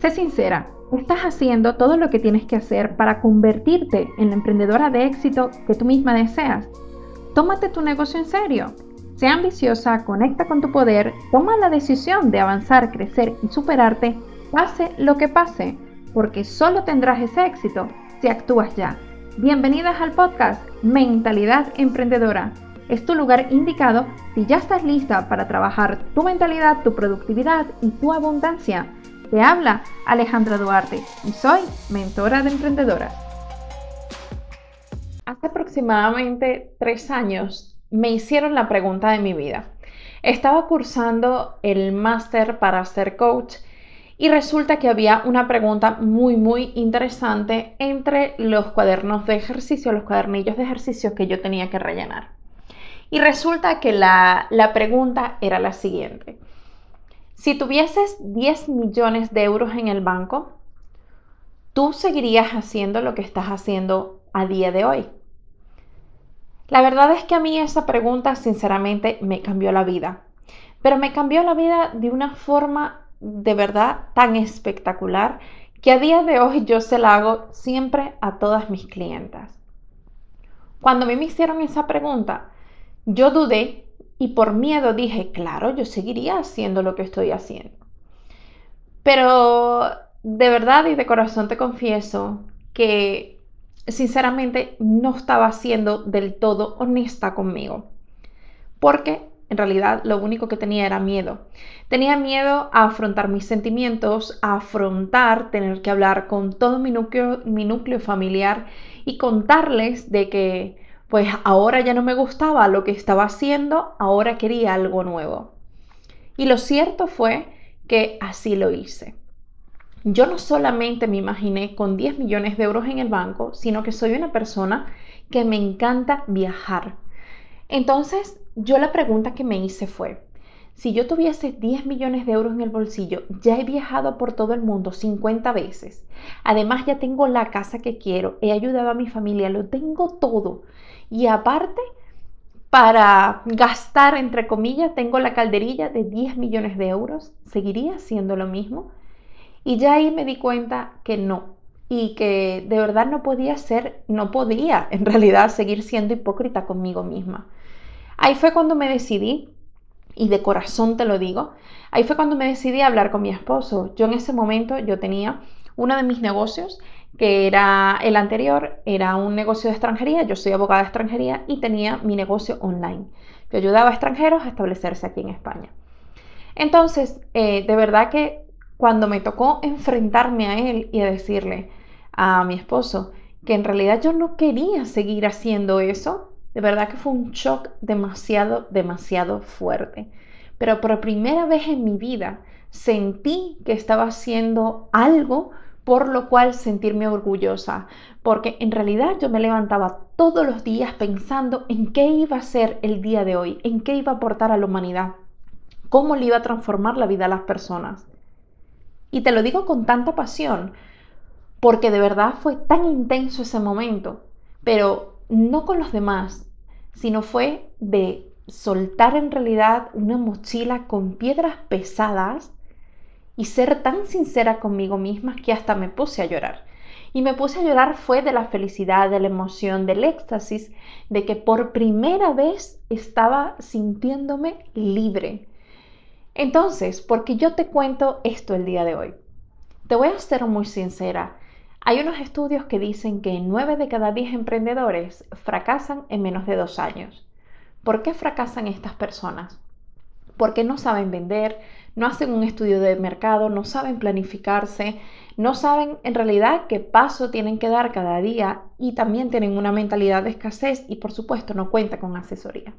Sé sincera, estás haciendo todo lo que tienes que hacer para convertirte en la emprendedora de éxito que tú misma deseas. Tómate tu negocio en serio. Sea ambiciosa, conecta con tu poder, toma la decisión de avanzar, crecer y superarte, pase lo que pase, porque solo tendrás ese éxito si actúas ya. Bienvenidas al podcast Mentalidad Emprendedora. Es tu lugar indicado si ya estás lista para trabajar tu mentalidad, tu productividad y tu abundancia. Te habla Alejandra Duarte y soy mentora de emprendedoras. Hace aproximadamente tres años me hicieron la pregunta de mi vida. Estaba cursando el máster para ser coach y resulta que había una pregunta muy muy interesante entre los cuadernos de ejercicio, los cuadernillos de ejercicio que yo tenía que rellenar. Y resulta que la, la pregunta era la siguiente. Si tuvieses 10 millones de euros en el banco, ¿tú seguirías haciendo lo que estás haciendo a día de hoy? La verdad es que a mí esa pregunta sinceramente me cambió la vida, pero me cambió la vida de una forma de verdad tan espectacular que a día de hoy yo se la hago siempre a todas mis clientas. Cuando me hicieron esa pregunta, yo dudé y por miedo dije, claro, yo seguiría haciendo lo que estoy haciendo. Pero de verdad y de corazón te confieso que sinceramente no estaba siendo del todo honesta conmigo. Porque en realidad lo único que tenía era miedo. Tenía miedo a afrontar mis sentimientos, a afrontar tener que hablar con todo mi núcleo, mi núcleo familiar y contarles de que pues ahora ya no me gustaba lo que estaba haciendo, ahora quería algo nuevo. Y lo cierto fue que así lo hice. Yo no solamente me imaginé con 10 millones de euros en el banco, sino que soy una persona que me encanta viajar. Entonces, yo la pregunta que me hice fue, si yo tuviese 10 millones de euros en el bolsillo, ya he viajado por todo el mundo 50 veces. Además, ya tengo la casa que quiero, he ayudado a mi familia, lo tengo todo. Y aparte, para gastar, entre comillas, tengo la calderilla de 10 millones de euros. ¿Seguiría siendo lo mismo? Y ya ahí me di cuenta que no. Y que de verdad no podía ser, no podía en realidad seguir siendo hipócrita conmigo misma. Ahí fue cuando me decidí, y de corazón te lo digo, ahí fue cuando me decidí a hablar con mi esposo. Yo en ese momento, yo tenía uno de mis negocios que era el anterior, era un negocio de extranjería, yo soy abogada de extranjería y tenía mi negocio online. Yo ayudaba a extranjeros a establecerse aquí en España. Entonces, eh, de verdad que cuando me tocó enfrentarme a él y a decirle a mi esposo que en realidad yo no quería seguir haciendo eso, de verdad que fue un shock demasiado, demasiado fuerte. Pero por primera vez en mi vida sentí que estaba haciendo algo por lo cual sentirme orgullosa, porque en realidad yo me levantaba todos los días pensando en qué iba a ser el día de hoy, en qué iba a aportar a la humanidad, cómo le iba a transformar la vida a las personas. Y te lo digo con tanta pasión, porque de verdad fue tan intenso ese momento, pero no con los demás, sino fue de soltar en realidad una mochila con piedras pesadas y ser tan sincera conmigo misma que hasta me puse a llorar. Y me puse a llorar fue de la felicidad, de la emoción, del éxtasis, de que por primera vez estaba sintiéndome libre. Entonces, porque yo te cuento esto el día de hoy? Te voy a ser muy sincera. Hay unos estudios que dicen que 9 de cada 10 emprendedores fracasan en menos de dos años. ¿Por qué fracasan estas personas? Porque no saben vender, no hacen un estudio de mercado, no saben planificarse, no saben en realidad qué paso tienen que dar cada día y también tienen una mentalidad de escasez y por supuesto no cuenta con asesoría.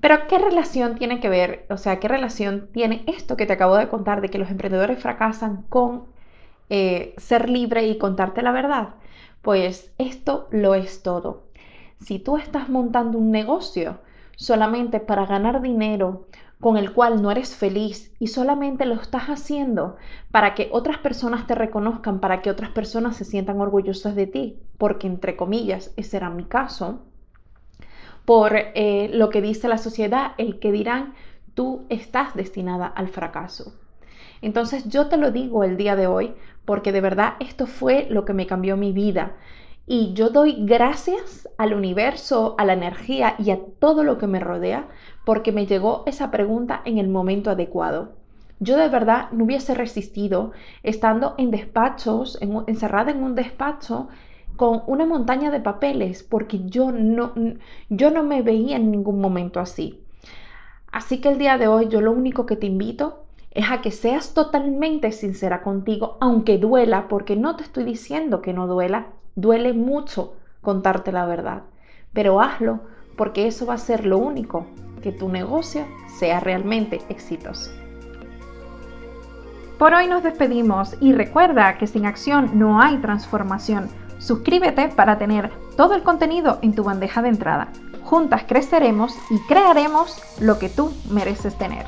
Pero ¿qué relación tiene que ver, o sea, qué relación tiene esto que te acabo de contar de que los emprendedores fracasan con eh, ser libre y contarte la verdad? Pues esto lo es todo. Si tú estás montando un negocio solamente para ganar dinero con el cual no eres feliz y solamente lo estás haciendo para que otras personas te reconozcan, para que otras personas se sientan orgullosas de ti, porque entre comillas, ese era mi caso, por eh, lo que dice la sociedad, el que dirán, tú estás destinada al fracaso. Entonces yo te lo digo el día de hoy porque de verdad esto fue lo que me cambió mi vida. Y yo doy gracias al universo, a la energía y a todo lo que me rodea porque me llegó esa pregunta en el momento adecuado. Yo de verdad no hubiese resistido estando en despachos, encerrada en un despacho con una montaña de papeles porque yo no, yo no me veía en ningún momento así. Así que el día de hoy yo lo único que te invito es a que seas totalmente sincera contigo, aunque duela, porque no te estoy diciendo que no duela, duele mucho contarte la verdad, pero hazlo porque eso va a ser lo único que tu negocio sea realmente exitoso. Por hoy nos despedimos y recuerda que sin acción no hay transformación. Suscríbete para tener todo el contenido en tu bandeja de entrada. Juntas creceremos y crearemos lo que tú mereces tener.